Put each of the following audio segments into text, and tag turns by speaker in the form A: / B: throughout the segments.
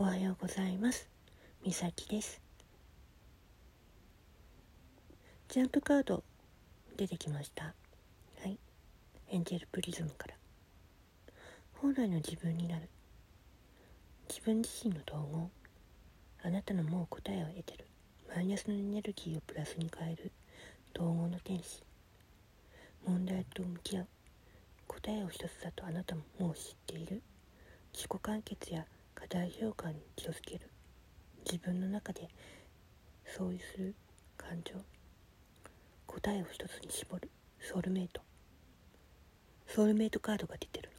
A: おはようございます。みさきです。ジャンプカード出てきました。はい、エンジェルプリズムから。本来の自分になる。自分自身の統合。あなたのもう答えを得てる。マイナスのエネルギーをプラスに変える。統合の天使。問題と向き合う。答えを一つだとあなたももう知っている。自己完結や課題評価に気をつける。自分の中で相違する感情。答えを一つに絞る。ソウルメイト。ソウルメイトカードが出てる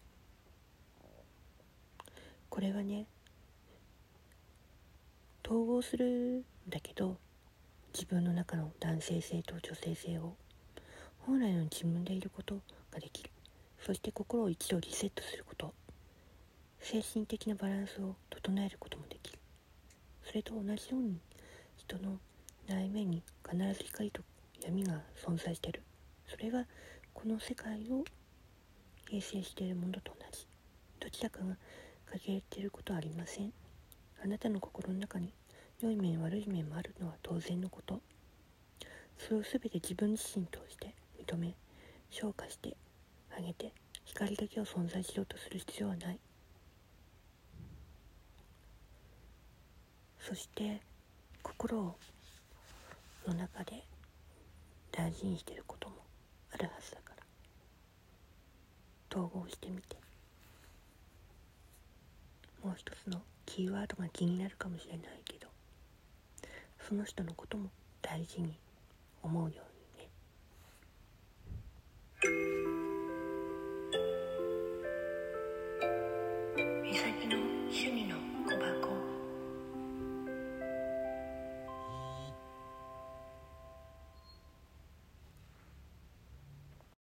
A: これはね統合するんだけど自分の中の男性性と女性性を本来の自分でいることができる。そして心を一度リセットすること。精神的なバランスを整えることもできる。それと同じように人の内面に必ず光と闇が存在している。それがこの世界を形成しているものと同じ。どちらかが欠けていることはありません。あなたの心の中に良い面悪い面もあるのは当然のこと。それを全て自分自身として認め昇華してあげて光だけを存在しようとする必要はない。そして心をの中で大事にしてることもあるはずだから。統合してみて。もう一つのキーワードが気になるかもしれないけどその人のことも大事に思うように。